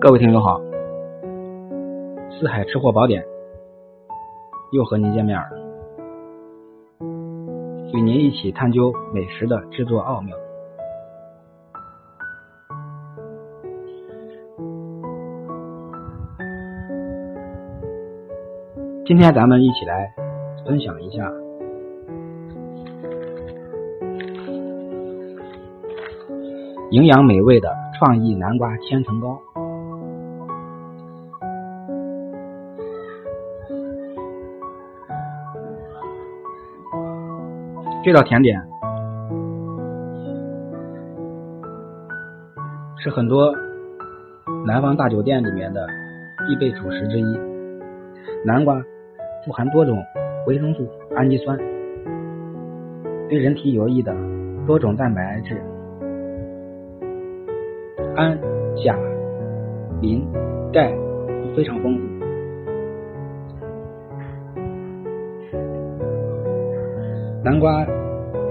各位听友好，四海吃货宝典又和您见面了，与您一起探究美食的制作奥妙。今天咱们一起来分享一下营养美味的创意南瓜千层糕。这道甜点是很多南方大酒店里面的必备主食之一。南瓜富含多种维生素、氨基酸，对人体有益的多种蛋白质，氨、钾、磷、钙都非常丰富。南瓜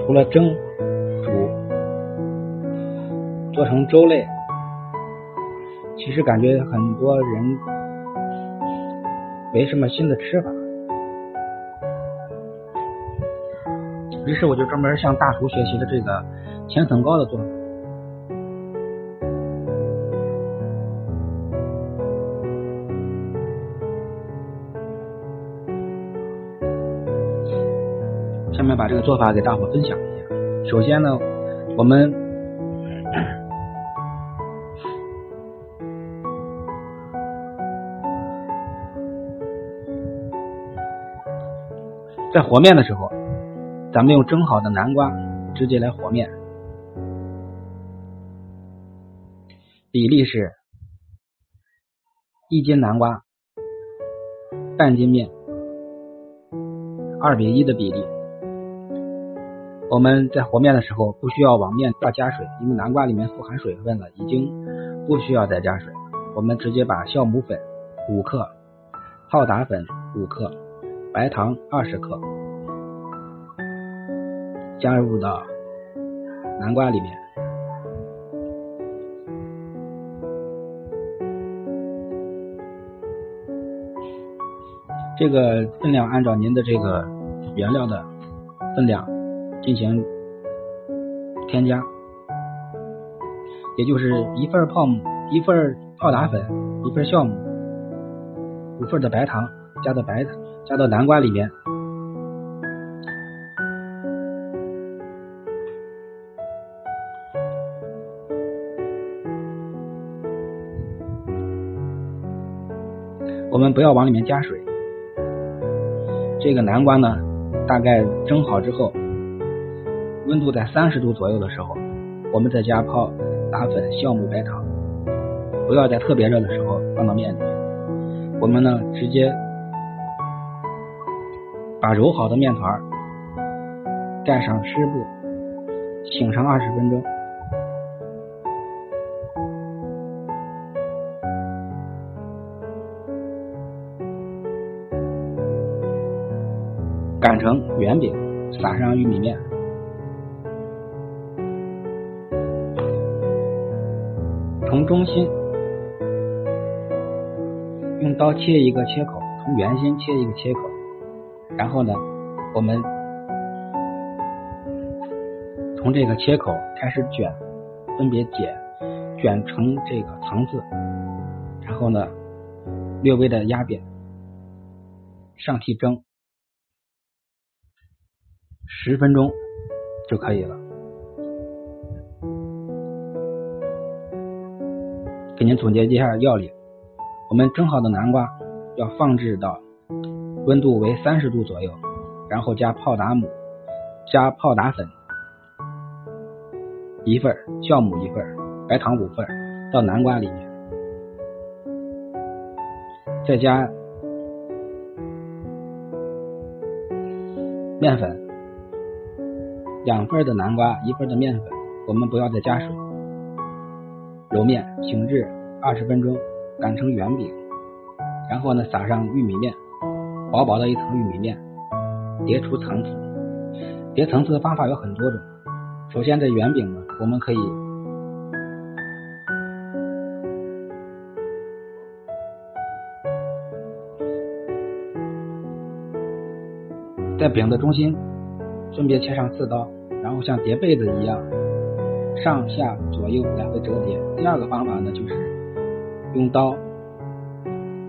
除了蒸、煮、做成粥类，其实感觉很多人没什么新的吃法。于是我就专门向大厨学习了这个千层糕的做法。面把这个做法给大伙分享一下。首先呢，我们在和面的时候，咱们用蒸好的南瓜直接来和面，比例是一斤南瓜半斤面，二比一的比例。我们在和面的时候不需要往面再加水，因为南瓜里面富含水分了，已经不需要再加水。我们直接把酵母粉五克、泡打粉五克、白糖二十克加入到南瓜里面，这个分量按照您的这个原料的分量。进行添加，也就是一份泡沫，一份泡打粉，一份酵母，五份的白糖加到白加到南瓜里面。我们不要往里面加水。这个南瓜呢，大概蒸好之后。温度在三十度左右的时候，我们再加泡打粉、酵母、白糖，不要在特别热的时候放到面里面。我们呢，直接把揉好的面团盖上湿布，醒上二十分钟，擀成圆饼，撒上玉米面。从中心。用刀切一个切口，从圆心切一个切口，然后呢，我们从这个切口开始卷，分别剪，卷成这个层次，然后呢，略微的压扁，上屉蒸十分钟就可以了。给您总结一下要领：我们蒸好的南瓜要放置到温度为三十度左右，然后加泡打母、加泡打粉一份，酵母一份，白糖五份到南瓜里面，再加面粉两份的南瓜，一份的面粉，我们不要再加水。揉面醒至二十分钟擀成圆饼。然后呢撒上玉米面薄薄的一层玉米面叠出层次。叠层次的方法有很多种。首先这圆饼呢我们可以在饼的中心分别切上四刀然后像叠被子一样上下左右两个折叠。第二个方法呢，就是用刀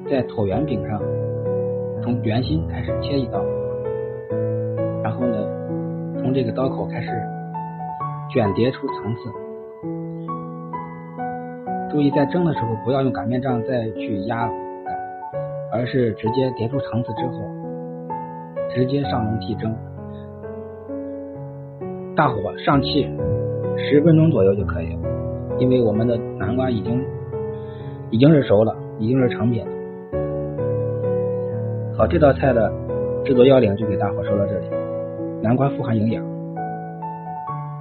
在椭圆饼上从圆心开始切一刀，然后呢，从这个刀口开始卷叠出层次。注意在蒸的时候不要用擀面杖再去压而是直接叠出层次之后，直接上笼屉蒸，大火上气十分钟左右就可以了。因为我们的南瓜已经已经是熟了，已经是成品了。好，这道菜的制作要领就给大伙说到这里。南瓜富含营养，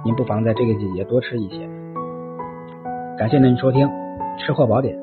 您不妨在这个季节多吃一些。感谢您收听《吃货宝典》。